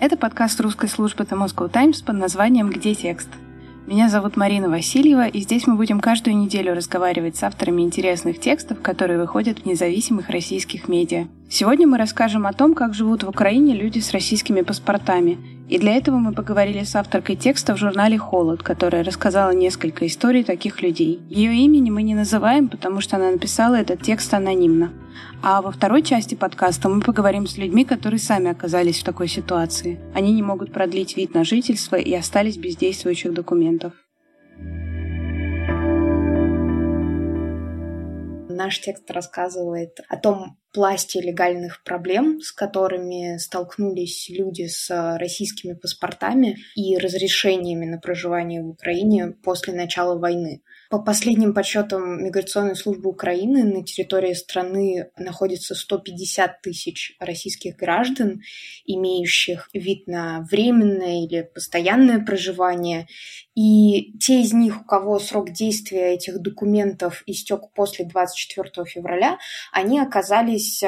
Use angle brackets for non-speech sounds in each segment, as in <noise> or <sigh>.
Это подкаст русской службы The Moscow Times под названием «Где текст?». Меня зовут Марина Васильева, и здесь мы будем каждую неделю разговаривать с авторами интересных текстов, которые выходят в независимых российских медиа. Сегодня мы расскажем о том, как живут в Украине люди с российскими паспортами. И для этого мы поговорили с авторкой текста в журнале «Холод», которая рассказала несколько историй таких людей. Ее имени мы не называем, потому что она написала этот текст анонимно. А во второй части подкаста мы поговорим с людьми, которые сами оказались в такой ситуации. Они не могут продлить вид на жительство и остались без действующих документов. Наш текст рассказывает о том пласте легальных проблем, с которыми столкнулись люди с российскими паспортами и разрешениями на проживание в Украине после начала войны. По последним подсчетам Миграционной службы Украины на территории страны находится 150 тысяч российских граждан, имеющих вид на временное или постоянное проживание. И те из них, у кого срок действия этих документов истек после 24 февраля, они оказались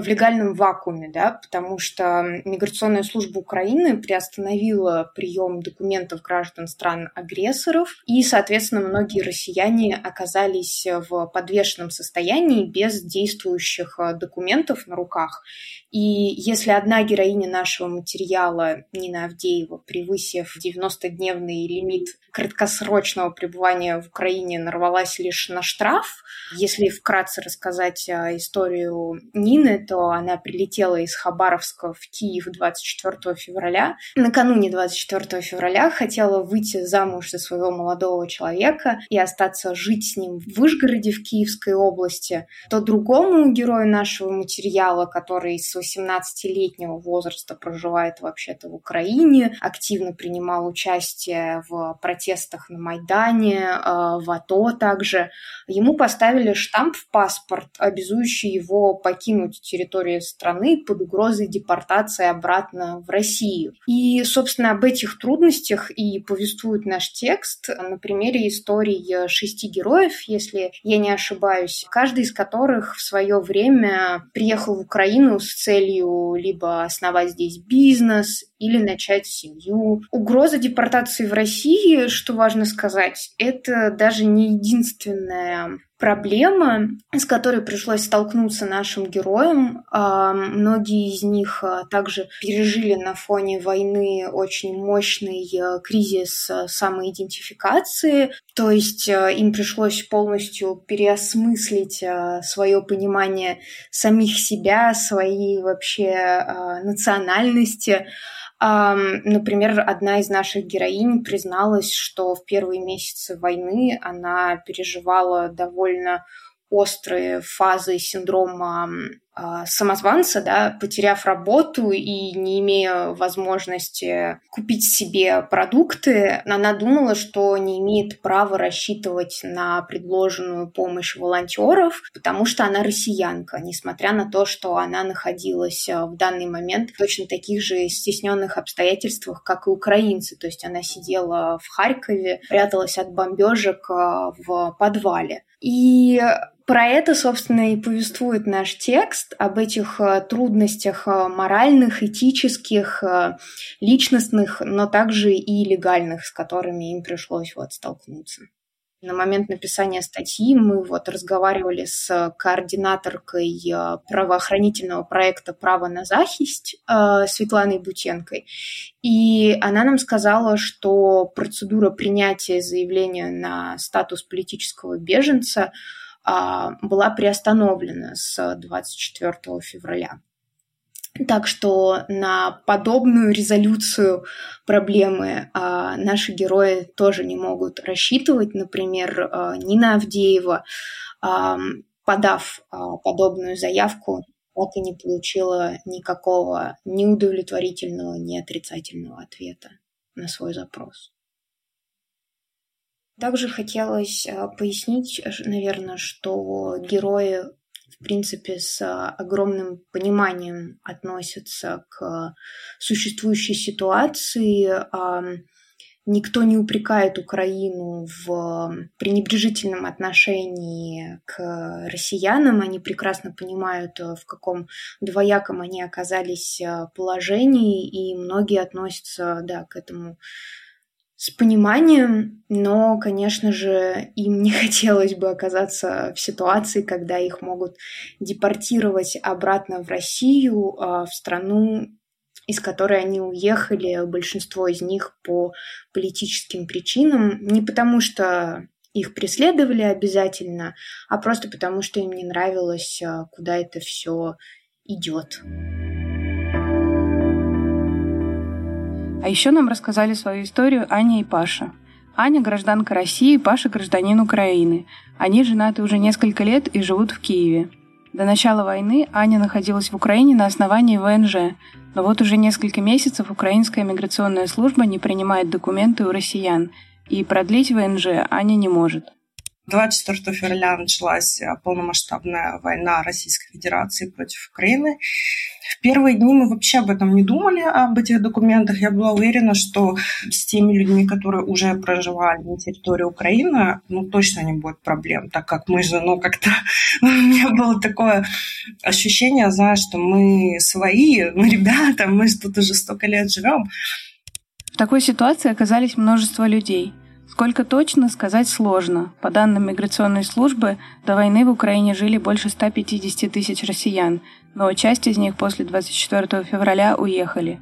в легальном вакууме, да, потому что миграционная служба Украины приостановила прием документов граждан стран-агрессоров, и, соответственно, многие россияне оказались в подвешенном состоянии без действующих э, документов на руках. И если одна героиня нашего материала, Нина Авдеева, превысив 90-дневный лимит краткосрочного пребывания в Украине, нарвалась лишь на штраф, если вкратце рассказать э, историю Нины, то она прилетела из Хабаровска в Киев 24 февраля. Накануне 24 февраля хотела выйти замуж за своего молодого человека и остаться жить с ним в Вышгороде в Киевской области. То другому герою нашего материала, который с 18-летнего возраста проживает вообще-то в Украине, активно принимал участие в протестах на Майдане, э, в АТО также, ему поставили штамп в паспорт, обязующий его покинуть территорию страны под угрозой депортации обратно в Россию. И, собственно, об этих трудностях и повествует наш текст на примере истории шести героев, если я не ошибаюсь, каждый из которых в свое время приехал в Украину с целью либо основать здесь бизнес или начать семью. Угроза депортации в России, что важно сказать, это даже не единственная проблема, с которой пришлось столкнуться нашим героям. А, многие из них а, также пережили на фоне войны очень мощный а, кризис самоидентификации, то есть им пришлось полностью переосмыслить свое понимание самих себя, своей вообще национальности. Например, одна из наших героинь призналась, что в первые месяцы войны она переживала довольно острые фазы синдрома самозванца, да, потеряв работу и не имея возможности купить себе продукты, она думала, что не имеет права рассчитывать на предложенную помощь волонтеров, потому что она россиянка, несмотря на то, что она находилась а, в данный момент в точно таких же стесненных обстоятельствах, как и украинцы. То есть она сидела в Харькове, пряталась от бомбежек а, в подвале. И про это, собственно, и повествует наш текст, об этих э, трудностях э, моральных, этических, э, личностных, но также и легальных, с которыми им пришлось вот столкнуться. На момент написания статьи мы вот разговаривали с координаторкой правоохранительного проекта «Право на захист» Светланой Бутенкой. И она нам сказала, что процедура принятия заявления на статус политического беженца – была приостановлена с 24 февраля. Так что на подобную резолюцию проблемы а, наши герои тоже не могут рассчитывать. Например, а, Нина Авдеева, а, подав а, подобную заявку, так и не получила никакого ни удовлетворительного, ни отрицательного ответа на свой запрос. Также хотелось а, пояснить, наверное, что герои в принципе, с огромным пониманием относятся к существующей ситуации. Никто не упрекает Украину в пренебрежительном отношении к россиянам. Они прекрасно понимают, в каком двояком они оказались положении, и многие относятся да, к этому с пониманием, но, конечно же, им не <laughs> хотелось бы оказаться в ситуации, когда их могут депортировать обратно в Россию, а, в страну, из которой они уехали, большинство из них по политическим причинам, не потому что их преследовали обязательно, а просто потому что им не нравилось, а, куда это все идет. А еще нам рассказали свою историю Аня и Паша. Аня – гражданка России, Паша – гражданин Украины. Они женаты уже несколько лет и живут в Киеве. До начала войны Аня находилась в Украине на основании ВНЖ, но вот уже несколько месяцев украинская миграционная служба не принимает документы у россиян, и продлить ВНЖ Аня не может. 24 февраля началась э, полномасштабная война Российской Федерации против Украины. В первые дни мы вообще об этом не думали, об этих документах. Я была уверена, что с теми людьми, которые уже проживали на территории Украины, ну, точно не будет проблем, так как мы же, ну, как-то... <laughs> У меня было такое ощущение, знаешь, что мы свои, мы ребята, мы тут уже столько лет живем. В такой ситуации оказались множество людей – Сколько точно, сказать сложно. По данным миграционной службы, до войны в Украине жили больше 150 тысяч россиян, но часть из них после 24 февраля уехали.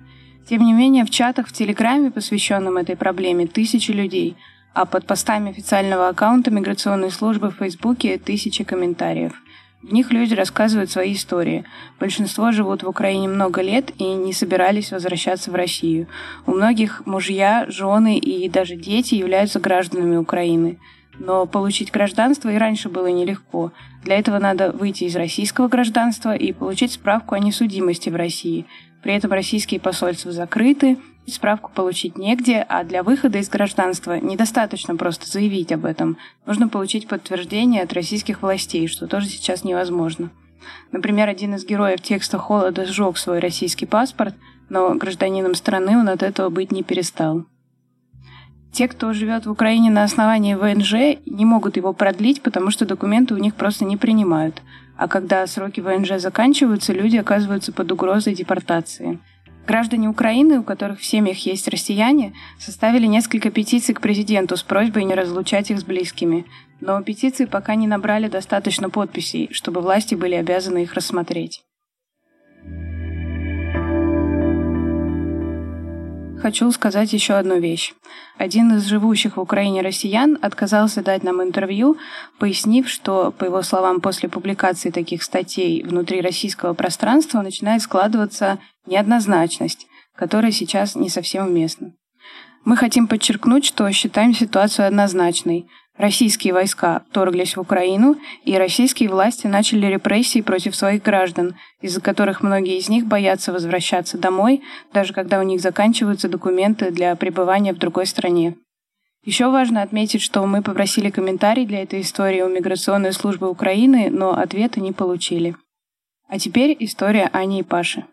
Тем не менее, в чатах в Телеграме, посвященном этой проблеме, тысячи людей, а под постами официального аккаунта миграционной службы в Фейсбуке тысячи комментариев – в них люди рассказывают свои истории. Большинство живут в Украине много лет и не собирались возвращаться в Россию. У многих мужья, жены и даже дети являются гражданами Украины. Но получить гражданство и раньше было нелегко. Для этого надо выйти из российского гражданства и получить справку о несудимости в России. При этом российские посольства закрыты, Справку получить негде, а для выхода из гражданства недостаточно просто заявить об этом. Нужно получить подтверждение от российских властей, что тоже сейчас невозможно. Например, один из героев текста «Холода» сжег свой российский паспорт, но гражданином страны он от этого быть не перестал. Те, кто живет в Украине на основании ВНЖ, не могут его продлить, потому что документы у них просто не принимают. А когда сроки ВНЖ заканчиваются, люди оказываются под угрозой депортации – Граждане Украины, у которых в семьях есть россияне, составили несколько петиций к президенту с просьбой не разлучать их с близкими. Но петиции пока не набрали достаточно подписей, чтобы власти были обязаны их рассмотреть. Хочу сказать еще одну вещь. Один из живущих в Украине россиян отказался дать нам интервью, пояснив, что, по его словам, после публикации таких статей внутри российского пространства начинает складываться неоднозначность, которая сейчас не совсем уместна. Мы хотим подчеркнуть, что считаем ситуацию однозначной. Российские войска вторглись в Украину, и российские власти начали репрессии против своих граждан, из-за которых многие из них боятся возвращаться домой, даже когда у них заканчиваются документы для пребывания в другой стране. Еще важно отметить, что мы попросили комментарий для этой истории у миграционной службы Украины, но ответа не получили. А теперь история Ани и Паши.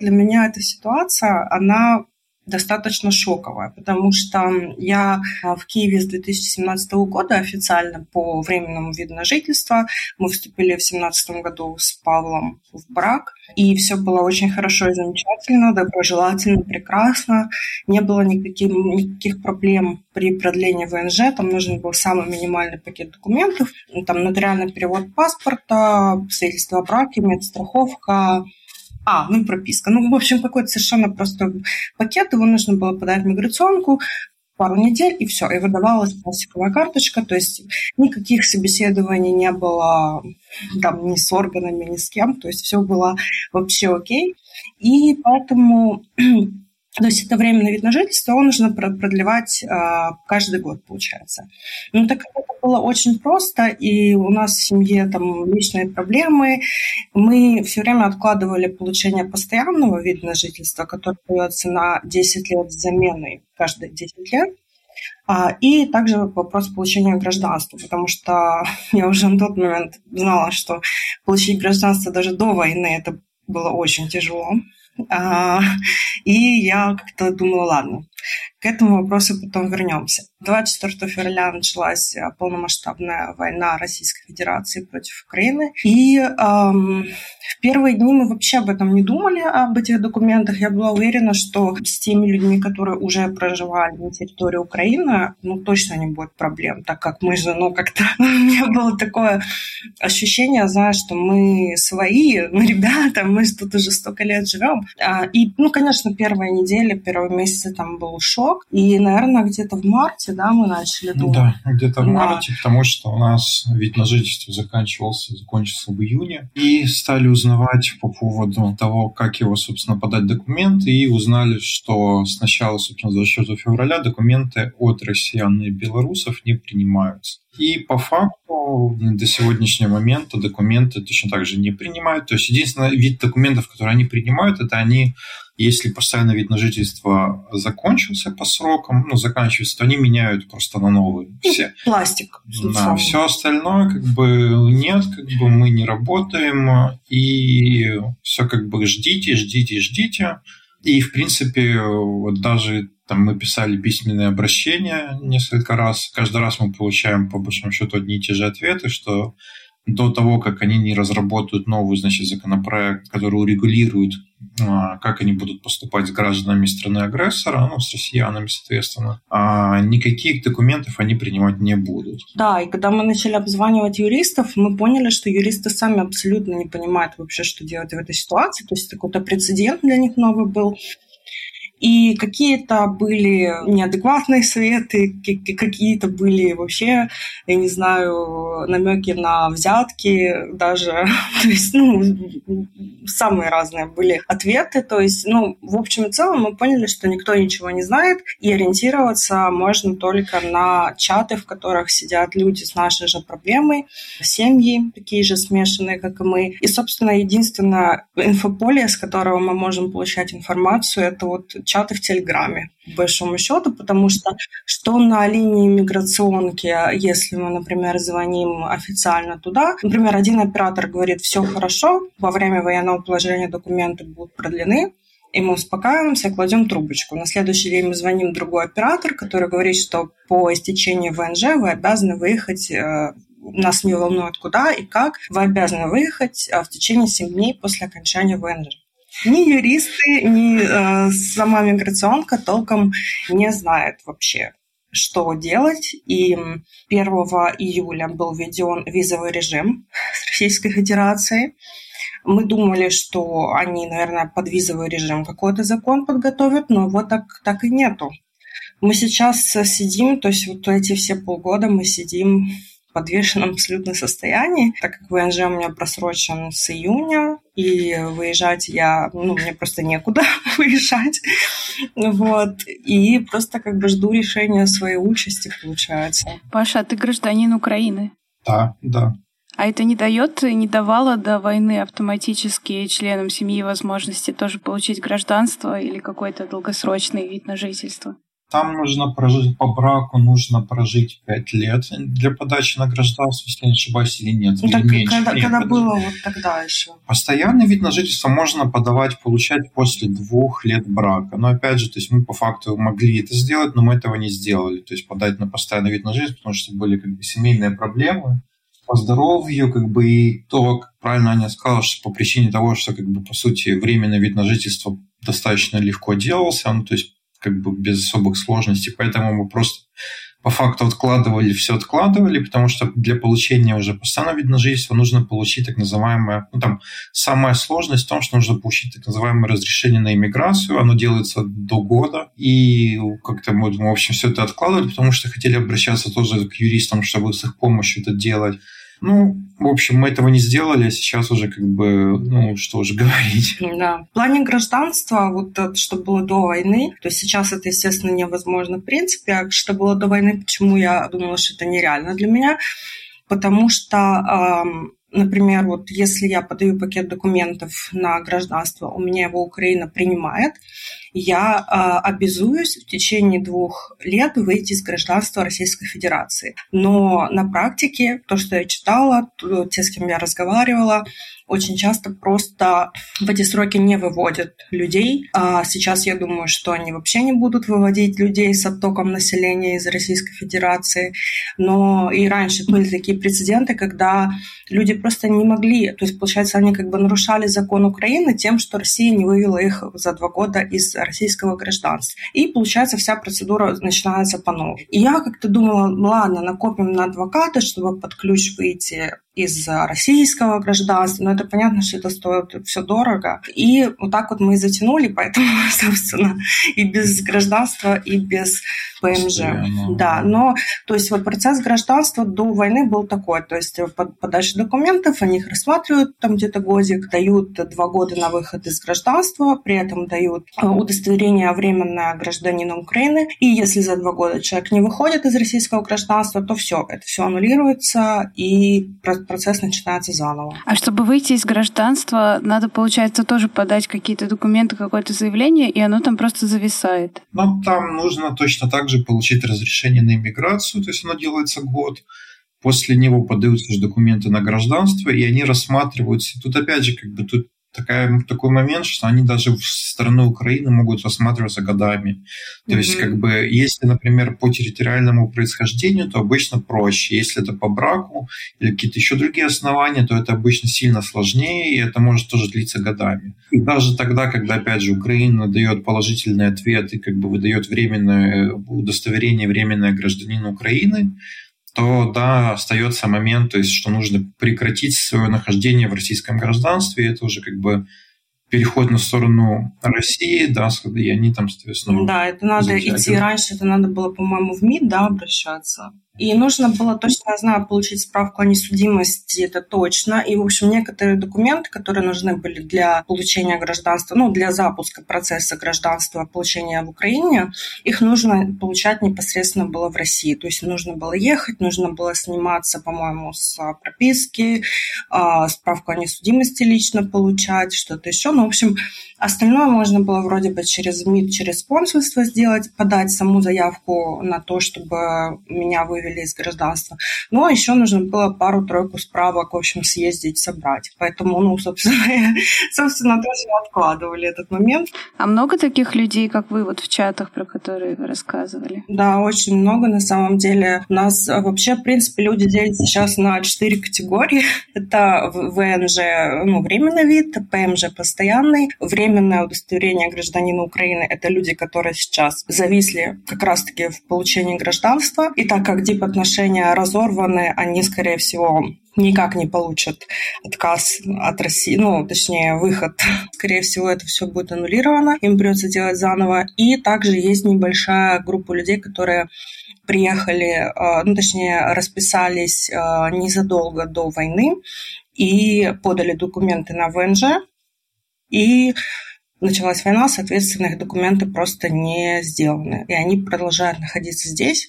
Для меня эта ситуация, она достаточно шоковая, потому что я а, в Киеве с 2017 года официально по временному виду на жительство. Мы вступили в 2017 году с Павлом в брак, и все было очень хорошо и замечательно, доброжелательно, прекрасно. Не было никаких, никаких проблем при продлении ВНЖ, там нужен был самый минимальный пакет документов, там нотариальный перевод паспорта, свидетельство о браке, медстраховка, а, ну прописка. Ну, в общем, какой-то совершенно простой пакет. Его нужно было подать в миграционку, пару недель, и все, и выдавалась пластиковая карточка, то есть никаких собеседований не было там ни с органами, ни с кем, то есть все было вообще окей. И поэтому то есть это временное вид на жительство, его нужно продлевать а, каждый год, получается. Ну, так как это было очень просто, и у нас в семье там личные проблемы, мы все время откладывали получение постоянного вида на жительство, который дается на 10 лет с заменой каждые 10 лет. А, и также вопрос получения гражданства, потому что <laughs> я уже на тот момент знала, что получить гражданство даже до войны это было очень тяжело. А, и я как-то думала, ладно, к этому вопросу потом вернемся. 24 февраля началась э, полномасштабная война Российской Федерации против Украины. И эм, в первые дни мы вообще об этом не думали, об этих документах. Я была уверена, что с теми людьми, которые уже проживали на территории Украины, ну, точно не будет проблем, так как мы же, ну, как-то <laughs> у меня было такое ощущение, знаешь, что мы свои, мы <laughs> ребята, мы тут уже столько лет живем. А, и, ну, конечно, первая неделя, первые месяцы там был шок. И, наверное, где-то в марте, да, мы начали думать. Да, где-то в марте, да. потому что у нас вид на жительство заканчивался, закончился в июне. И стали узнавать по поводу того, как его, собственно, подать документы. И узнали, что сначала, собственно, за 24 февраля документы от россиян и белорусов не принимаются. И по факту до сегодняшнего момента документы точно так же не принимают. То есть единственный вид документов, которые они принимают, это они, если постоянный вид на жительство закончился по срокам, ну, заканчивается, то они меняют просто на новый. Ну, все. Пластик. Да, все остальное как бы нет, как бы мы не работаем, и все как бы ждите, ждите, ждите. И, в принципе, вот даже там мы писали письменные обращения несколько раз. Каждый раз мы получаем, по большому счету, одни и те же ответы, что до того, как они не разработают новый значит, законопроект, который урегулирует, а, как они будут поступать с гражданами страны-агрессора, ну, с россиянами, соответственно, а никаких документов они принимать не будут. Да, и когда мы начали обзванивать юристов, мы поняли, что юристы сами абсолютно не понимают вообще, что делать в этой ситуации. То есть какой-то прецедент для них новый был. И какие-то были неадекватные советы, какие-то были вообще, я не знаю, намеки на взятки даже. <laughs> То есть, ну, самые разные были ответы. То есть, ну, в общем и целом мы поняли, что никто ничего не знает, и ориентироваться можно только на чаты, в которых сидят люди с нашей же проблемой, семьи такие же смешанные, как и мы. И, собственно, единственное инфополе, с которого мы можем получать информацию, это вот чаты в Телеграме, по большому счету, потому что что на линии миграционки, если мы, например, звоним официально туда, например, один оператор говорит, все хорошо, во время военного положения документы будут продлены, и мы успокаиваемся, кладем трубочку. На следующий день мы звоним другой оператор, который говорит, что по истечении ВНЖ вы обязаны выехать э, нас не волнует куда и как, вы обязаны выехать э, в течение 7 дней после окончания ВНЖ. Ни юристы, ни э, сама миграционка толком не знает вообще, что делать. И 1 июля был введен визовый режим <laughs> с Российской Федерацией. Мы думали, что они, наверное, под визовый режим какой-то закон подготовят, но вот так, так и нету. Мы сейчас сидим, то есть вот эти все полгода мы сидим подвешенном абсолютно состоянии, так как ВНЖ у меня просрочен с июня, и выезжать я, ну, мне просто некуда <laughs> выезжать, вот, и просто как бы жду решения своей участи, получается. Паша, а ты гражданин Украины? Да, да. А это не дает, не давало до войны автоматически членам семьи возможности тоже получить гражданство или какой-то долгосрочный вид на жительство? Там нужно прожить по браку, нужно прожить 5 лет для подачи на гражданство, если не ошибаюсь, или нет. Ну, или так меньше. Когда, нет, когда было вот тогда еще? Постоянный вид на жительство можно подавать, получать после двух лет брака. Но опять же, то есть мы по факту могли это сделать, но мы этого не сделали. То есть подать на постоянный вид на жительство, потому что были как бы семейные проблемы по здоровью, как бы и то, как правильно Аня сказала, что по причине того, что как бы по сути временный вид на жительство достаточно легко делался, ну, то есть как бы без особых сложностей, поэтому мы просто по факту откладывали, все откладывали, потому что для получения уже постоянного вида на жительство нужно получить так называемое, ну там самая сложность в том, что нужно получить так называемое разрешение на иммиграцию, оно делается до года, и как-то мы, в общем, все это откладывали, потому что хотели обращаться тоже к юристам, чтобы с их помощью это делать. Ну, в общем, мы этого не сделали, а сейчас уже как бы, ну, что уже <laughs> говорить. Да. В плане гражданства, вот что было до войны, то есть сейчас это, естественно, невозможно в принципе, а что было до войны, почему я думала, что это нереально для меня, потому что эм, например, вот если я подаю пакет документов на гражданство, у меня его Украина принимает, я э, обязуюсь в течение двух лет выйти из гражданства Российской Федерации. Но на практике, то, что я читала, те, с кем я разговаривала, очень часто просто в эти сроки не выводят людей. А сейчас я думаю, что они вообще не будут выводить людей с оттоком населения из Российской Федерации. Но и раньше были такие прецеденты, когда люди просто не могли, то есть, получается, они как бы нарушали закон Украины тем, что Россия не вывела их за два года из российского гражданства. И, получается, вся процедура начинается по новой. И я как-то думала, ладно, накопим на адвоката, чтобы под ключ выйти из российского гражданства, но это понятно, что это стоит все дорого. И вот так вот мы и затянули, поэтому, <laughs> собственно, и без гражданства, и без ПМЖ. Да, но, то есть вот процесс гражданства до войны был такой, то есть подача документов, они их рассматривают там где-то годик, дают два года на выход из гражданства, при этом дают э, удостоверение временное гражданина Украины, и если за два года человек не выходит из российского гражданства, то все, это все аннулируется, и процесс начинается заново. А чтобы выйти из гражданства, надо, получается, тоже подать какие-то документы, какое-то заявление, и оно там просто зависает. Ну, там нужно точно так же получить разрешение на иммиграцию, то есть оно делается год. После него подаются же документы на гражданство, и они рассматриваются. Тут опять же, как бы тут такая, такой момент, что они даже в стороны Украины могут рассматриваться годами. То mm-hmm. есть, как бы, если, например, по территориальному происхождению, то обычно проще. Если это по браку или какие-то еще другие основания, то это обычно сильно сложнее, и это может тоже длиться годами. И даже тогда, когда, опять же, Украина дает положительный ответ и как бы выдает временное удостоверение временное гражданину Украины, то да, остается момент, то есть, что нужно прекратить свое нахождение в российском гражданстве, и это уже как бы переход на сторону России, да, и они там, соответственно... Да, это надо идти раньше, это надо было, по-моему, в МИД, да, обращаться. И нужно было точно, знаю, получить справку о несудимости, это точно. И, в общем, некоторые документы, которые нужны были для получения гражданства, ну, для запуска процесса гражданства, получения в Украине, их нужно получать непосредственно было в России. То есть нужно было ехать, нужно было сниматься, по-моему, с прописки, а, справку о несудимости лично получать, что-то еще. Ну, в общем, Остальное можно было вроде бы через МИД, через консульство сделать, подать саму заявку на то, чтобы меня вывели из гражданства. Ну, а еще нужно было пару-тройку справок, в общем, съездить, собрать. Поэтому, ну, собственно, <laughs> собственно, тоже откладывали этот момент. А много таких людей, как вы, вот в чатах, про которые вы рассказывали? Да, очень много на самом деле. У нас вообще, в принципе, люди делятся сейчас на четыре категории. <laughs> Это ВНЖ, ну, временный вид, ПМЖ постоянный, временное удостоверение гражданина Украины – это люди, которые сейчас зависли как раз-таки в получении гражданства. И так как дип-отношения разорваны, они, скорее всего, никак не получат отказ от России, ну, точнее, выход. Скорее всего, это все будет аннулировано, им придется делать заново. И также есть небольшая группа людей, которые приехали, э, ну, точнее, расписались э, незадолго до войны и подали документы на ВНЖ, и началась война, соответственно, их документы просто не сделаны. И они продолжают находиться здесь,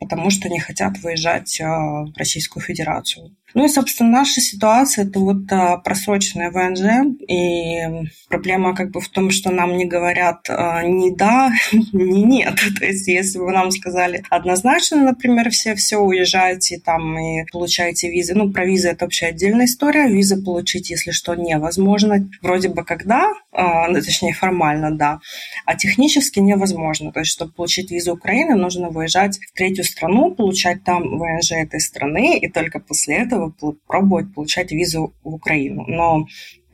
потому что не хотят выезжать а, в Российскую Федерацию. Ну и, собственно, наша ситуация – это вот а, просроченная ВНЖ, и проблема как бы в том, что нам не говорят а, ни да, <laughs> ни нет. <laughs> То есть если бы нам сказали однозначно, например, все, все уезжаете там и получаете визы, ну, про визы это вообще отдельная история, визы получить, если что, невозможно. Вроде бы когда, ну, точнее формально, да, а технически невозможно. То есть, чтобы получить визу Украины, нужно выезжать в третью страну, получать там ВНЖ этой страны, и только после этого пробовать получать визу в Украину. Но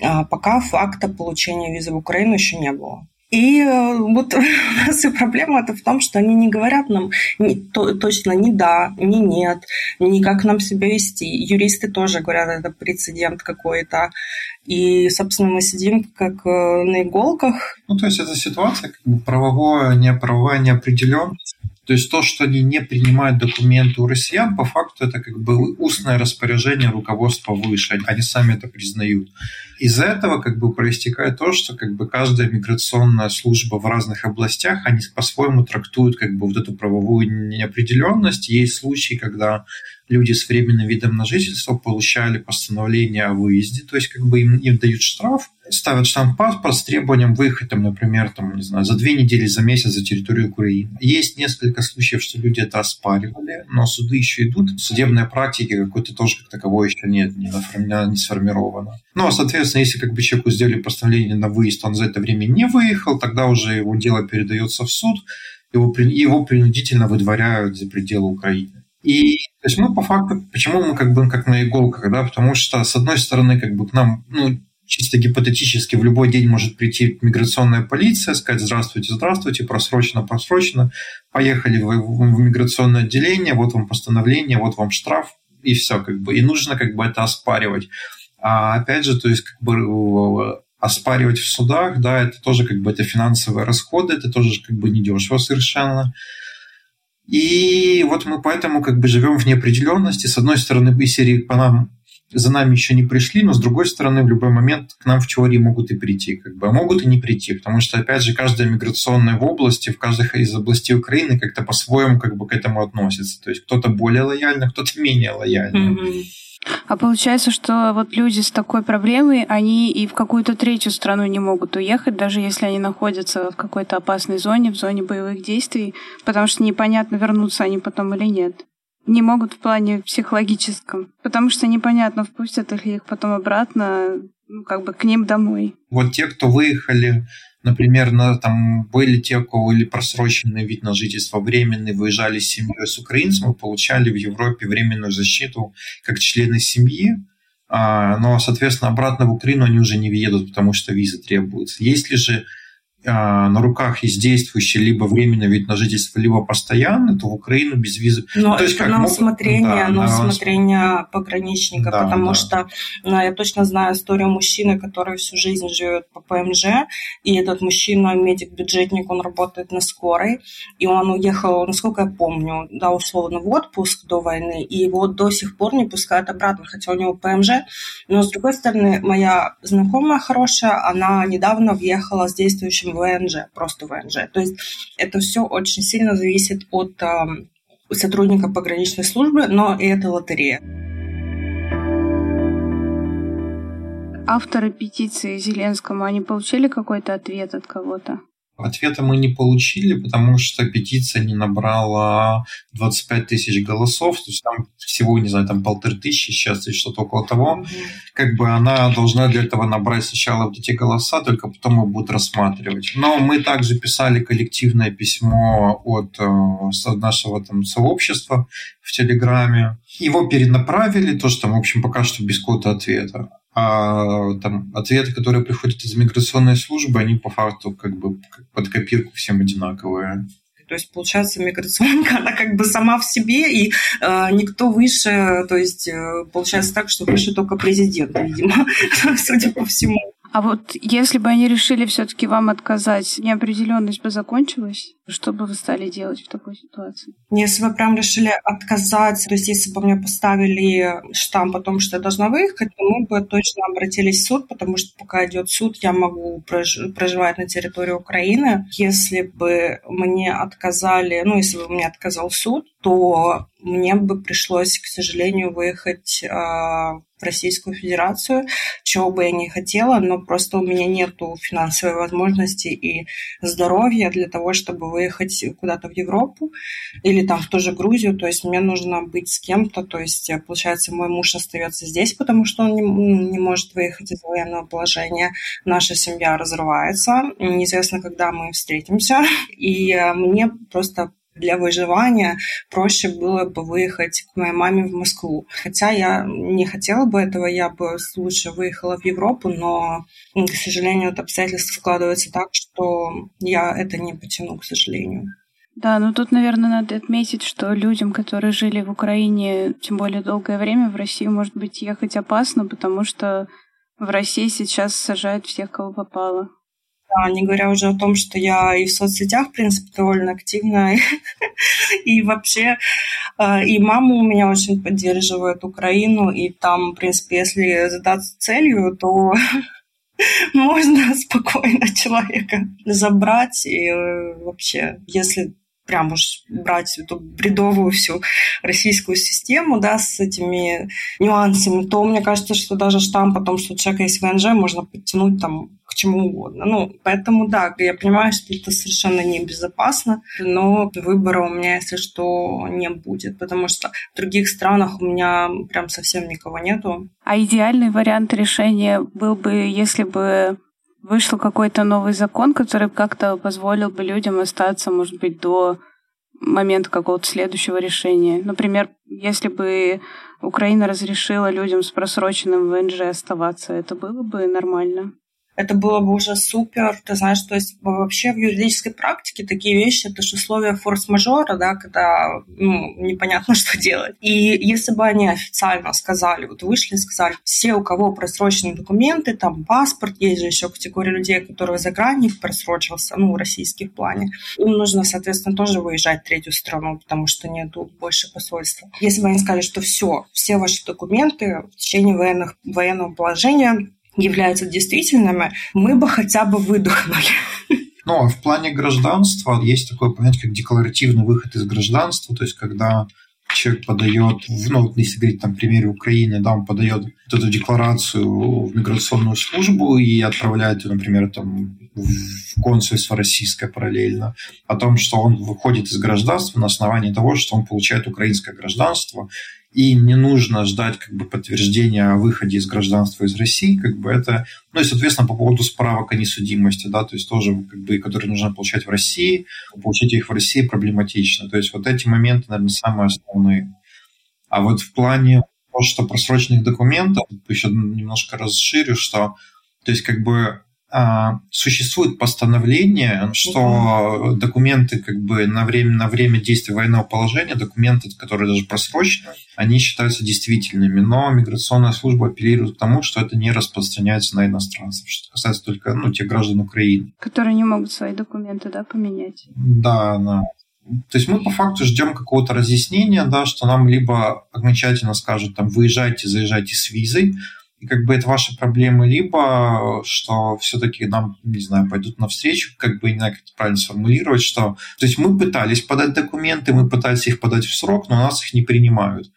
а, пока факта получения визы в Украину еще не было. И э, вот <laughs> у нас и проблема это в том, что они не говорят нам ни, то, точно ни да, ни нет, ни как нам себя вести. Юристы тоже говорят, это прецедент какой-то. И, собственно, мы сидим как э, на иголках. Ну, то есть это ситуация как бы правовое, неправовая неопределенность. То есть то, что они не принимают документы у россиян, по факту это как бы устное распоряжение руководства выше. Они сами это признают. из этого как бы проистекает то, что как бы каждая миграционная служба в разных областях, они по-своему трактуют как бы вот эту правовую неопределенность. Есть случаи, когда люди с временным видом на жительство получали постановление о выезде, то есть как бы им, им дают штраф, ставят штамп паспорт с требованием выехать, там, например, там, не знаю, за две недели, за месяц за территорию Украины. Есть несколько случаев, что люди это оспаривали, но суды еще идут. Судебной практики какой-то тоже как таковой еще нет, не, не сформировано. Ну, а, соответственно, если как бы человеку сделали постановление на выезд, он за это время не выехал, тогда уже его дело передается в суд, его, его принудительно выдворяют за пределы Украины. И то есть мы по факту, почему мы как бы как на иголках, да, потому что с одной стороны как бы к нам, ну, чисто гипотетически в любой день может прийти миграционная полиция, сказать здравствуйте, здравствуйте, просрочено, просрочено, поехали в, в миграционное отделение, вот вам постановление, вот вам штраф, и все, как бы, и нужно как бы это оспаривать. А опять же, то есть как бы оспаривать в судах, да, это тоже как бы это финансовые расходы, это тоже как бы недешево совершенно. И вот мы поэтому как бы живем в неопределенности. С одной стороны, из серии по нам за нами еще не пришли, но с другой стороны, в любой момент к нам в теории могут и прийти, как бы, а могут и не прийти, потому что, опять же, каждая миграционная в области, в каждой из областей Украины как-то по-своему как бы к этому относится. То есть кто-то более лояльно, кто-то менее лояльно. Mm-hmm. А получается, что вот люди с такой проблемой, они и в какую-то третью страну не могут уехать, даже если они находятся в какой-то опасной зоне, в зоне боевых действий, потому что непонятно, вернутся они потом или нет. Не могут в плане психологическом, потому что непонятно, впустят ли их потом обратно, ну, как бы к ним домой. Вот те, кто выехали Например, на, там были те, у кого или просроченный вид на жительство, временный, выезжали с семьей с украинцем, получали в Европе временную защиту как члены семьи, а, но, соответственно, обратно в Украину они уже не въедут, потому что виза требуется. Если же на руках есть действующий либо временный вид на жительство, либо постоянный, то в Украину без визы. Но то есть, это как на усмотрение, да, на усмотрение пограничника, да, потому да. что ну, я точно знаю историю мужчины, который всю жизнь живет по ПМЖ, и этот мужчина медик-бюджетник, он работает на скорой, и он уехал, насколько я помню, да, условно в отпуск до войны, и его до сих пор не пускают обратно, хотя у него ПМЖ. Но, с другой стороны, моя знакомая хорошая, она недавно въехала с действующим ВНЖ, просто ВНЖ. То есть это все очень сильно зависит от э, сотрудника пограничной службы, но и это лотерея. Авторы петиции Зеленскому, они получили какой-то ответ от кого-то? Ответа мы не получили, потому что петиция не набрала 25 тысяч голосов, то есть там всего, не знаю, там полторы тысячи сейчас или что-то около того. Mm-hmm. Как бы она должна для этого набрать сначала вот эти голоса, только потом их будут рассматривать. Но мы также писали коллективное письмо от э, нашего там сообщества в Телеграме. Его перенаправили, то, что там, в общем, пока что без какого-то ответа а там ответы, которые приходят из миграционной службы, они по факту как бы под копирку всем одинаковые. То есть, получается, миграционка, <laughs> она как бы сама в себе, и э, никто выше, то есть, э, получается так, что выше только президент, видимо, <laughs> судя по всему. А вот если бы они решили все-таки вам отказать, неопределенность бы закончилась? Что бы вы стали делать в такой ситуации? Если бы прям решили отказать, то есть если бы мне поставили штамп о том, что я должна выехать, то мы бы точно обратились в суд, потому что пока идет суд, я могу проживать на территории Украины. Если бы мне отказали, ну, если бы мне отказал суд, то мне бы пришлось, к сожалению, выехать а, в Российскую Федерацию, чего бы я не хотела, но просто у меня нет финансовой возможности и здоровья для того, чтобы выехать куда-то в Европу или там в ту же Грузию. То есть мне нужно быть с кем-то. То есть, получается, мой муж остается здесь, потому что он не, не может выехать из военного положения. Наша семья разрывается. Неизвестно, когда мы встретимся. И э, мне просто для выживания проще было бы выехать к моей маме в Москву. Хотя я не хотела бы этого, я бы лучше выехала в Европу, но, к сожалению, это обстоятельства складываются так, что я это не потяну, к сожалению. Да, ну тут, наверное, надо отметить, что людям, которые жили в Украине, тем более долгое время, в Россию, может быть, ехать опасно, потому что в России сейчас сажают всех, кого попало. Да, не говоря уже о том, что я и в соцсетях, в принципе, довольно активна. <laughs> И вообще, э, и мама у меня очень поддерживает Украину. И там, в принципе, если задаться целью, то <laughs> можно спокойно <laughs> человека забрать. И э, вообще, если прям уж брать эту бредовую всю российскую систему, да, с этими нюансами, то мне кажется, что даже штамп о том, что у человека есть ВНЖ, можно подтянуть там к чему угодно. Ну, поэтому, да, я понимаю, что это совершенно небезопасно, но выбора у меня, если что, не будет, потому что в других странах у меня прям совсем никого нету. А идеальный вариант решения был бы, если бы вышел какой-то новый закон, который как-то позволил бы людям остаться, может быть, до момента какого-то следующего решения. Например, если бы Украина разрешила людям с просроченным ВНЖ оставаться, это было бы нормально это было бы уже супер. Ты знаешь, то есть вообще в юридической практике такие вещи, это же условия форс-мажора, да, когда ну, непонятно, <laughs> что делать. И если бы они официально сказали, вот вышли и сказали, все, у кого просроченные документы, там паспорт, есть же еще категория людей, которые за граник просрочился, ну, в российских плане, им нужно, соответственно, тоже выезжать в третью страну, потому что нету больше посольства. Если бы они сказали, что все, все ваши документы в течение военных, военного положения являются действительными, мы бы хотя бы выдохнули. Ну, а в плане гражданства есть такое понятие, как декларативный выход из гражданства, то есть когда человек подает, ну, если говорить там, примере Украины, да, он подает вот эту декларацию в миграционную службу и отправляет ее, например, там, в консульство российское параллельно, о том, что он выходит из гражданства на основании того, что он получает украинское гражданство, и не нужно ждать как бы подтверждения о выходе из гражданства из России, как бы это, ну и, соответственно, по поводу справок о несудимости, да, то есть тоже, как бы, которые нужно получать в России, получить их в России проблематично. То есть вот эти моменты, наверное, самые основные. А вот в плане того, что просроченных документов, еще немножко расширю, что, то есть как бы существует постановление, что документы как бы на время, на время действия военного положения, документы, которые даже просрочены, они считаются действительными, но миграционная служба апеллирует к тому, что это не распространяется на иностранцев, что касается только ну, тех граждан Украины. Которые не могут свои документы да, поменять. Да, да. То есть мы по факту ждем какого-то разъяснения, да, что нам либо окончательно скажут, там, выезжайте, заезжайте с визой, и как бы это ваши проблемы, либо что все-таки нам, не знаю, пойдут навстречу, как бы, не знаю, как это правильно сформулировать, что... То есть мы пытались подать документы, мы пытались их подать в срок, но нас их не принимают.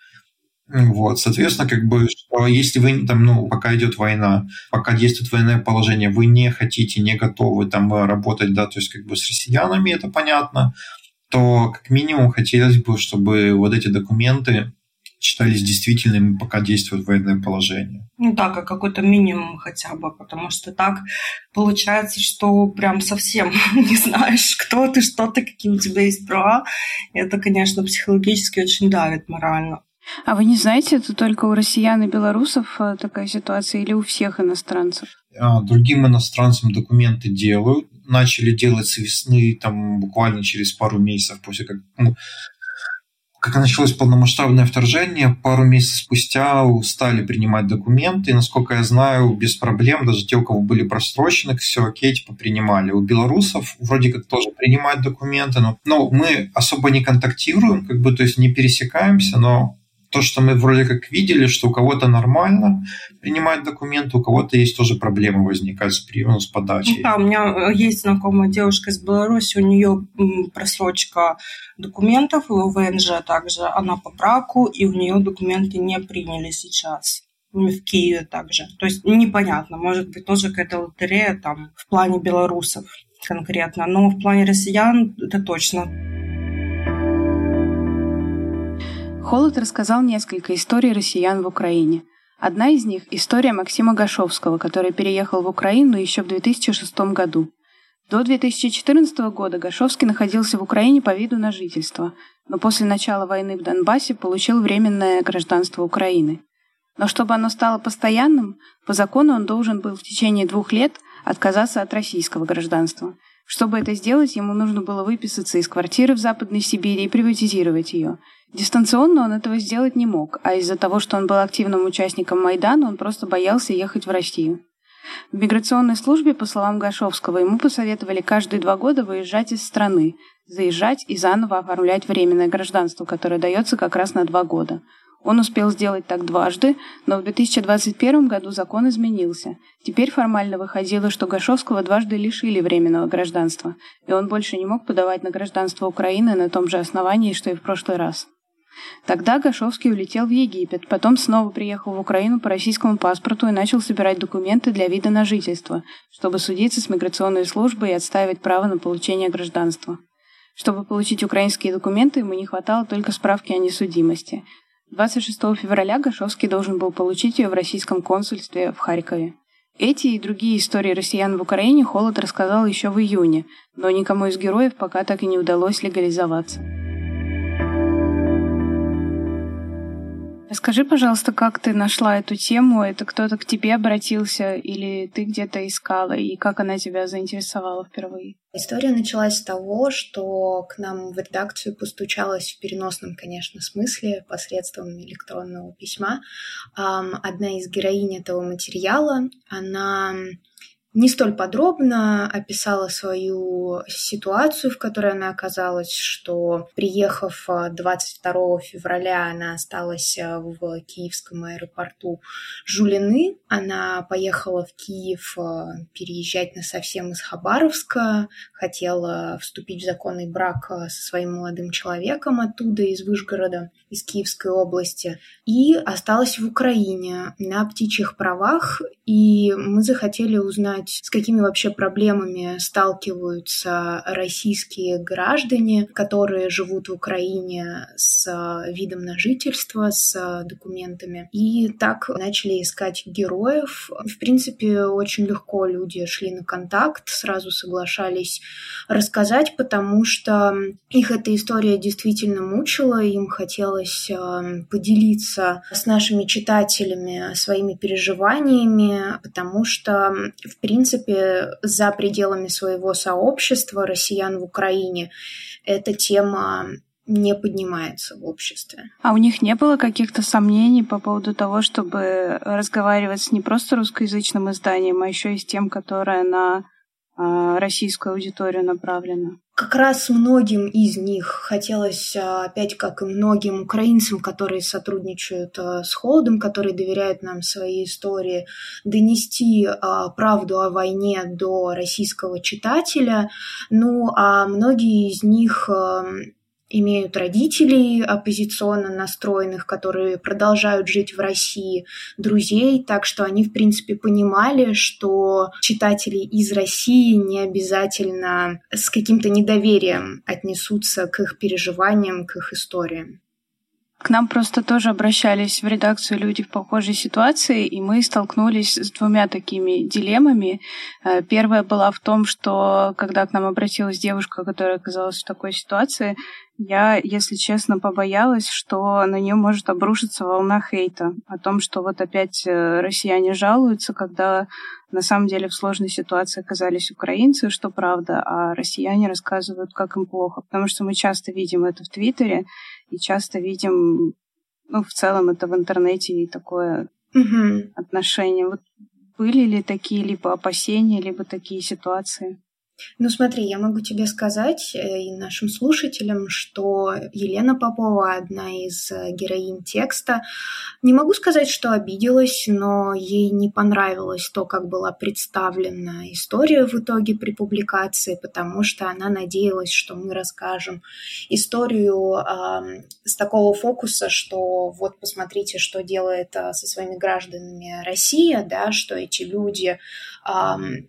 Вот, соответственно, как бы, что если вы там, ну, пока идет война, пока действует военное положение, вы не хотите, не готовы там работать, да, то есть как бы с россиянами, это понятно, то как минимум хотелось бы, чтобы вот эти документы считались действительными, пока действует военное положение. Ну так, а какой-то минимум хотя бы, потому что так получается, что прям совсем <laughs> не знаешь, кто ты, что ты, какие у тебя есть права. Это, конечно, психологически очень давит морально. А вы не знаете, это только у россиян и белорусов э, такая ситуация или у всех иностранцев? А, другим иностранцам документы делают. Начали делать с весны, там буквально через пару месяцев после как ну, как началось полномасштабное вторжение, пару месяцев спустя стали принимать документы, и, насколько я знаю, без проблем, даже те, у кого были просрочены, все окей, типа принимали. У белорусов вроде как тоже принимают документы, но, но мы особо не контактируем, как бы, то есть не пересекаемся, но то, что мы вроде как видели, что у кого-то нормально принимать документы, у кого-то есть тоже проблемы возникают с приемом, с подачей. Ну, да, у меня э, есть знакомая девушка из Беларуси, у нее просрочка документов, в ВНЖ также, она по браку, и у нее документы не приняли сейчас в Киеве также. То есть непонятно, может быть тоже какая-то лотерея там в плане белорусов конкретно, но в плане россиян это точно. Холод рассказал несколько историй россиян в Украине. Одна из них – история Максима Гашовского, который переехал в Украину еще в 2006 году. До 2014 года Гашовский находился в Украине по виду на жительство, но после начала войны в Донбассе получил временное гражданство Украины. Но чтобы оно стало постоянным, по закону он должен был в течение двух лет отказаться от российского гражданства. Чтобы это сделать, ему нужно было выписаться из квартиры в Западной Сибири и приватизировать ее – Дистанционно он этого сделать не мог, а из-за того, что он был активным участником Майдана, он просто боялся ехать в Россию. В миграционной службе, по словам Гашовского, ему посоветовали каждые два года выезжать из страны, заезжать и заново оформлять временное гражданство, которое дается как раз на два года. Он успел сделать так дважды, но в 2021 году закон изменился. Теперь формально выходило, что Гашовского дважды лишили временного гражданства, и он больше не мог подавать на гражданство Украины на том же основании, что и в прошлый раз. Тогда Гашовский улетел в Египет, потом снова приехал в Украину по российскому паспорту и начал собирать документы для вида на жительство, чтобы судиться с миграционной службой и отстаивать право на получение гражданства. Чтобы получить украинские документы, ему не хватало только справки о несудимости. 26 февраля Гашовский должен был получить ее в российском консульстве в Харькове. Эти и другие истории россиян в Украине Холод рассказал еще в июне, но никому из героев пока так и не удалось легализоваться. Расскажи, пожалуйста, как ты нашла эту тему? Это кто-то к тебе обратился или ты где-то искала? И как она тебя заинтересовала впервые? История началась с того, что к нам в редакцию постучалась в переносном, конечно, смысле посредством электронного письма. Одна из героинь этого материала, она не столь подробно описала свою ситуацию, в которой она оказалась, что приехав 22 а, февраля, она осталась а, в киевском аэропорту Жулины. Она поехала в Киев а, переезжать на совсем из Хабаровска, хотела вступить в законный брак со своим молодым человеком оттуда, из Вышгорода, из Киевской области, и осталась в Украине на птичьих правах, и мы захотели узнать, узнать, с какими вообще проблемами сталкиваются российские граждане, которые живут в Украине с видом на жительство, с документами. И так начали искать героев. В принципе, очень легко люди шли на контакт, сразу соглашались рассказать, потому что их эта история действительно мучила, им хотелось э, поделиться с нашими читателями своими переживаниями, потому что, в принципе, принципе, за пределами своего сообщества россиян в Украине эта тема не поднимается в обществе. А у них не было каких-то сомнений по поводу того, чтобы разговаривать с не просто русскоязычным изданием, а еще и с тем, которое на российскую аудиторию направлено? Как раз многим из них хотелось, а, опять как и многим украинцам, которые сотрудничают а, с Холодом, которые доверяют нам свои истории, донести правду о войне до российского читателя. Ну, а многие из них имеют родителей оппозиционно настроенных, которые продолжают жить в России, друзей, так что они, в принципе, понимали, что читатели из России не обязательно с каким-то недоверием отнесутся к их переживаниям, к их историям. К нам просто тоже обращались в редакцию люди в похожей ситуации, и мы столкнулись с двумя такими дилеммами. Э, первая была в том, что когда к нам обратилась девушка, которая оказалась в такой ситуации, я, если честно, побоялась, что на нее может обрушиться волна хейта о том, что вот опять э, россияне жалуются, когда на самом деле в сложной ситуации оказались украинцы, что правда, а россияне рассказывают, как им плохо. Потому что мы часто видим это в Твиттере и часто видим, ну, в целом это в интернете и такое угу. отношение. Вот были ли такие либо опасения, либо такие ситуации? Ну смотри, я могу тебе сказать э, и нашим слушателям, что Елена Попова одна из э, героинь текста. Не могу сказать, что обиделась, но ей не понравилось то, как была представлена история в итоге при публикации, потому что она надеялась, что мы расскажем историю э, с такого фокуса, что вот посмотрите, что делает э, со своими гражданами Россия, да, что эти люди э,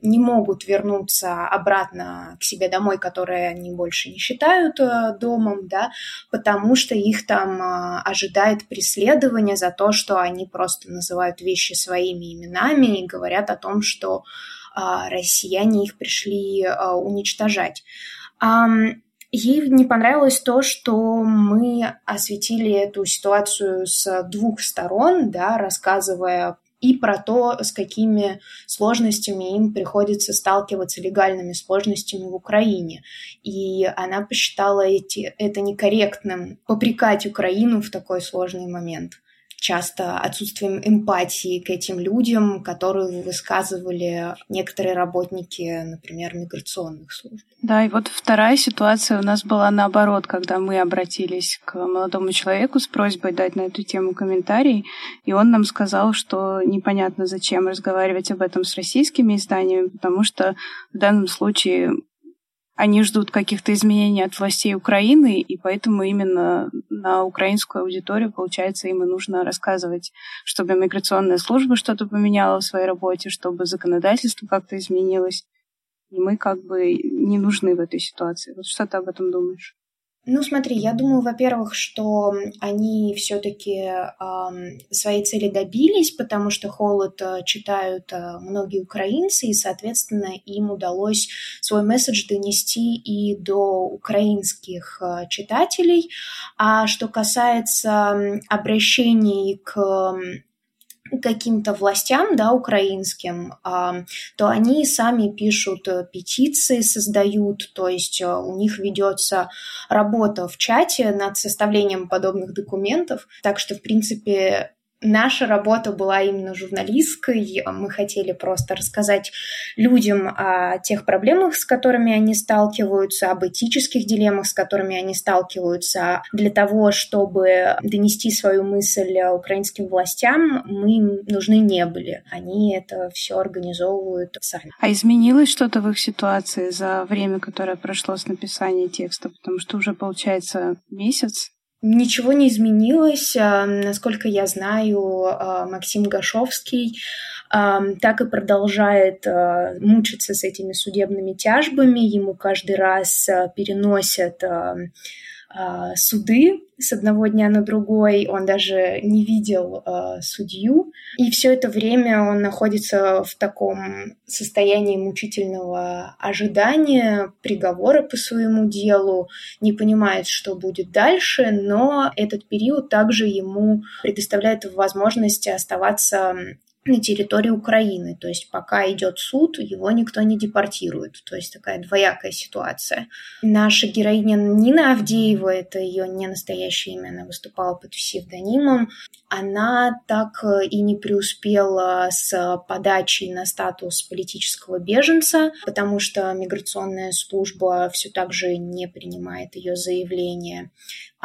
не могут вернуться обратно обратно к себе домой, которые они больше не считают э, домом, да, потому что их там э, ожидает преследование за то, что они просто называют вещи своими именами и говорят о том, что э, россияне их пришли уничтожать. Ей не понравилось то, что мы осветили эту ситуацию с двух сторон, да, рассказывая и про то, с какими сложностями им приходится сталкиваться, легальными сложностями в Украине. И она посчитала эти, это некорректным попрекать Украину в такой сложный момент. Часто отсутствием эмпатии к этим людям, которые высказывали некоторые работники, например, миграционных служб. Да, и вот вторая ситуация у нас была наоборот, когда мы обратились к молодому человеку с просьбой дать на эту тему комментарий, и он нам сказал, что непонятно, зачем разговаривать об этом с российскими изданиями, потому что в данном случае они ждут каких-то изменений от властей Украины, и поэтому именно на украинскую аудиторию, получается, им и нужно рассказывать, чтобы миграционная служба что-то поменяла в своей работе, чтобы законодательство как-то изменилось. И мы как бы не нужны в этой ситуации. Вот что ты об этом думаешь? Ну, смотри, я думаю, во-первых, что они все-таки э, своей цели добились, потому что холод э, читают э, многие украинцы, и, соответственно, им удалось свой месседж донести и до украинских э, читателей. А что касается обращений к каким-то властям, да, украинским, то они сами пишут э, петиции, создают, то есть э, у них ведется работа в чате над составлением подобных документов. Так что, в принципе, Наша работа была именно журналистской. Мы хотели просто рассказать людям о тех проблемах, с которыми они сталкиваются, об этических дилеммах, с которыми они сталкиваются. Для того, чтобы донести свою мысль украинским властям, мы им нужны не были. Они это все организовывают сами. А изменилось что-то в их ситуации за время, которое прошло с написания текста? Потому что уже, получается, месяц Ничего не изменилось. А, насколько я знаю, а, Максим Гашовский а, так и продолжает мучиться с этими судебными тяжбами. Ему каждый раз переносят а, суды с одного дня на другой, он даже не видел э, судью, и все это время он находится в таком состоянии мучительного ожидания приговора по своему делу, не понимает, что будет дальше, но этот период также ему предоставляет возможность оставаться на территории Украины. То есть пока идет суд, его никто не депортирует. То есть такая двоякая ситуация. Наша героиня Нина Авдеева, это ее не настоящее имя, она выступала под псевдонимом, она так и не преуспела с подачей на статус политического беженца, потому что миграционная служба все так же не принимает ее заявление.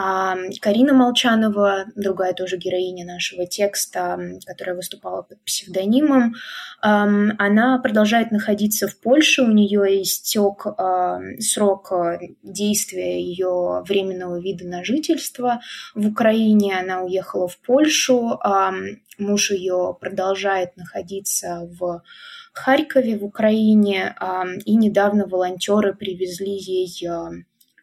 А Карина Молчанова, другая тоже героиня нашего текста, которая выступала под псевдонимом, она продолжает находиться в Польше. У нее истек срок действия ее временного вида на жительство в Украине. Она уехала в Польшу. Муж ее продолжает находиться в Харькове в Украине, и недавно волонтеры привезли ей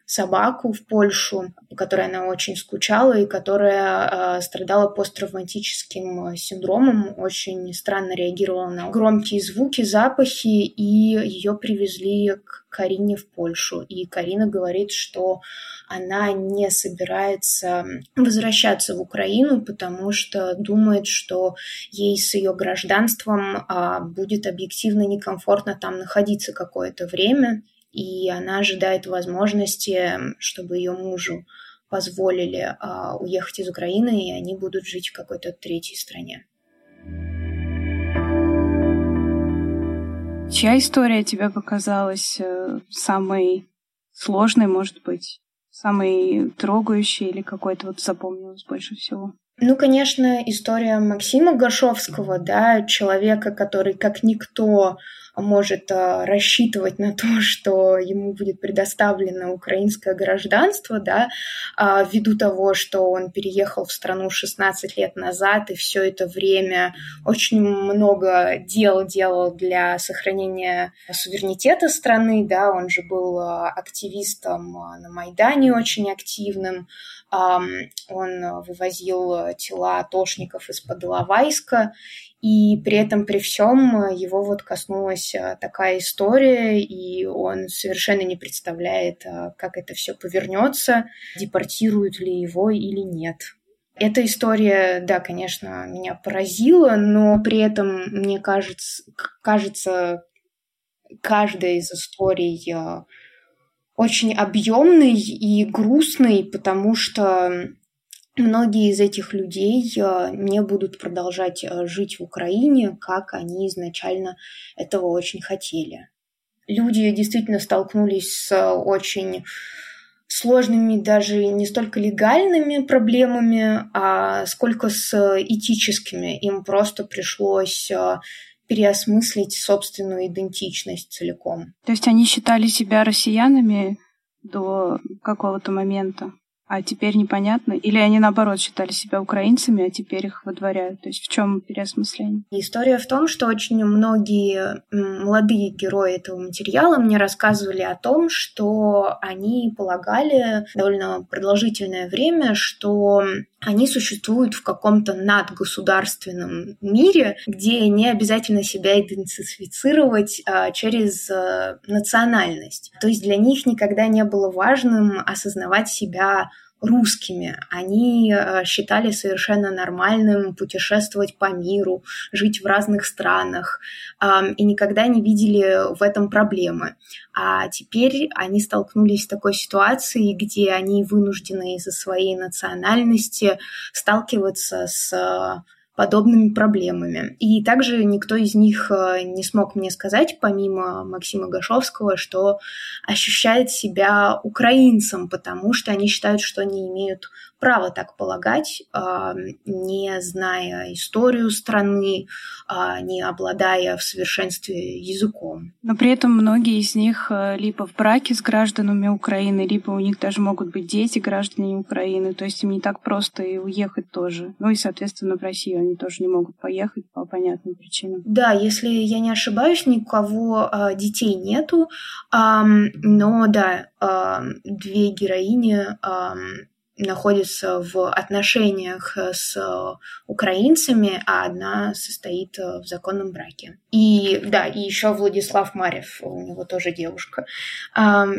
собаку в Польшу, по которой она очень скучала и которая э, страдала посттравматическим синдромом, очень странно реагировала на громкие звуки, запахи, и ее привезли к Карине в Польшу. И Карина говорит, что она не собирается возвращаться в Украину, потому что думает, что ей с ее гражданством а, будет объективно некомфортно там находиться какое-то время и она ожидает возможности, чтобы ее мужу позволили а, уехать из Украины, и они будут жить в какой-то третьей стране. Чья история тебе показалась э, самой сложной, может быть, самой трогающей или какой-то вот запомнилась больше всего? Ну, конечно, история Максима Гашовского, да, человека, который как никто может а, рассчитывать на <laughs> то, что ему будет предоставлено украинское гражданство, да, а, ввиду того, что он переехал в страну 16 лет назад и все это время очень много дел делал для сохранения суверенитета страны, да, он же был а, активистом на Майдане очень активным, он вывозил тела атошников из-под Иловайска, и при этом, при всем, э, его вот коснулась э, такая история, и он совершенно не представляет, э, как это все повернется, депортируют ли его или нет. Эта история, да, конечно, меня поразила, но при этом, мне кажется, кажется каждая из историй очень объемной и грустной, потому что многие из этих людей не будут продолжать жить в Украине, как они изначально этого очень хотели. Люди действительно столкнулись с очень сложными даже не столько легальными проблемами, а сколько с этическими. Им просто пришлось э, переосмыслить собственную идентичность целиком. То есть они считали себя россиянами до какого-то момента? а теперь непонятно? Или они, наоборот, считали себя украинцами, а теперь их выдворяют? То есть в чем переосмысление? История в том, что очень многие молодые герои этого материала мне рассказывали о том, что они полагали довольно продолжительное время, что они существуют в каком-то надгосударственном мире, где не обязательно себя идентифицировать а, через а, национальность. То есть для них никогда не было важным осознавать себя русскими. Они э, считали совершенно нормальным путешествовать по миру, жить в разных странах и никогда не видели в этом проблемы. А теперь они столкнулись с такой ситуацией, где они вынуждены из-за своей национальности сталкиваться с подобными проблемами. И также никто из них э, не смог мне сказать, помимо Максима Гашовского, что ощущает себя украинцем, потому что они считают, что они имеют право так полагать, а, не зная историю страны, а, не обладая в совершенстве языком. Но при этом многие из них э, либо в браке с гражданами Украины, либо у них даже могут быть дети граждане Украины, то есть им не так просто и уехать тоже. Ну и, соответственно, в Россию они тоже не могут поехать по понятным причинам. Да, если я не ошибаюсь, никого а, детей нету, но да, две героини находится в отношениях с украинцами, а одна состоит в законном браке. И да, и еще Владислав Марев, у него тоже девушка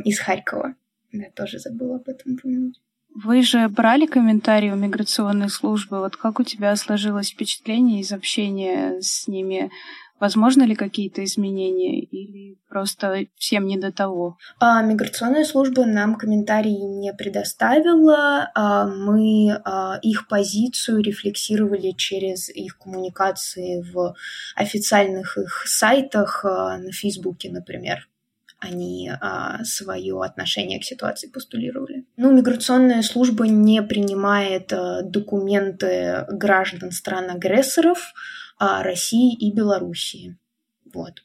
из Харькова. Я тоже забыла об этом упомянуть. Вы же брали комментарии у миграционной службы. Вот как у тебя сложилось впечатление из общения с ними? Возможно ли какие-то изменения или просто всем не до того? А, миграционная служба нам комментарии не предоставила. А, мы а, их позицию рефлексировали через их коммуникации в официальных их сайтах а, на Фейсбуке, например они а, свое отношение к ситуации постулировали. Ну, миграционная служба не принимает а, документы граждан стран-агрессоров, России и Белоруссии. Вот.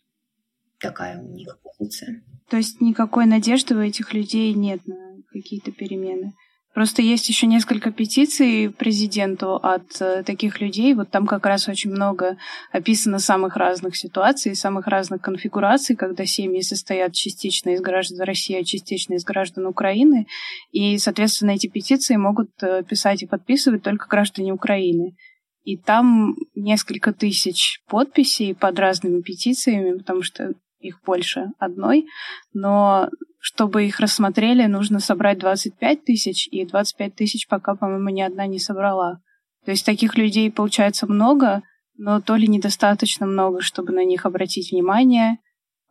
Такая у них позиция. То есть никакой надежды у этих людей нет на какие-то перемены? Просто есть еще несколько петиций президенту от э, таких людей. Вот там как раз очень много описано самых разных ситуаций, самых разных конфигураций, когда семьи состоят частично из граждан России, а частично из граждан Украины. И, соответственно, эти петиции могут э, писать и подписывать только граждане Украины. И там несколько тысяч подписей под разными петициями, потому что их больше одной. Но чтобы их рассмотрели, нужно собрать 25 тысяч, и 25 тысяч пока, по-моему, ни одна не собрала. То есть таких людей получается много, но то ли недостаточно много, чтобы на них обратить внимание.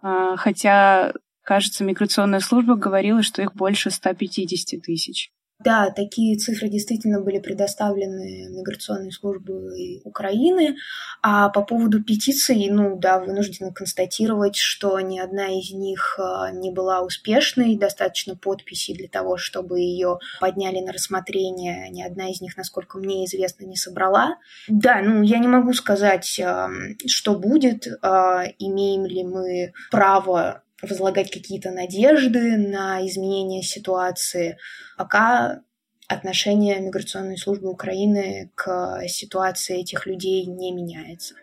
А, хотя, кажется, миграционная служба говорила, что их больше 150 тысяч. Да, такие цифры действительно были предоставлены миграционной службой Украины. А по поводу петиций, ну да, вынуждены констатировать, что ни одна из них а, не была успешной, достаточно подписей для того, чтобы ее подняли на рассмотрение. Ни одна из них, насколько мне известно, не собрала. Да, ну я не могу сказать, а, что будет, а, имеем ли мы право возлагать какие-то надежды на изменение ситуации, пока отношение миграционной службы Украины к ситуации этих людей не меняется.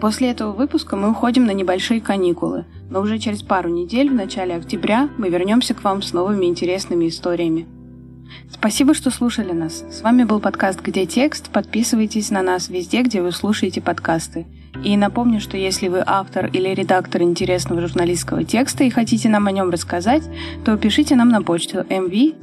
После этого выпуска мы уходим на небольшие каникулы, но уже через пару недель, в начале октября, мы вернемся к вам с новыми интересными историями. Спасибо, что слушали нас. С вами был подкаст «Где текст?». Подписывайтесь на нас везде, где вы слушаете подкасты. И напомню, что если вы автор или редактор интересного журналистского текста и хотите нам о нем рассказать, то пишите нам на почту mv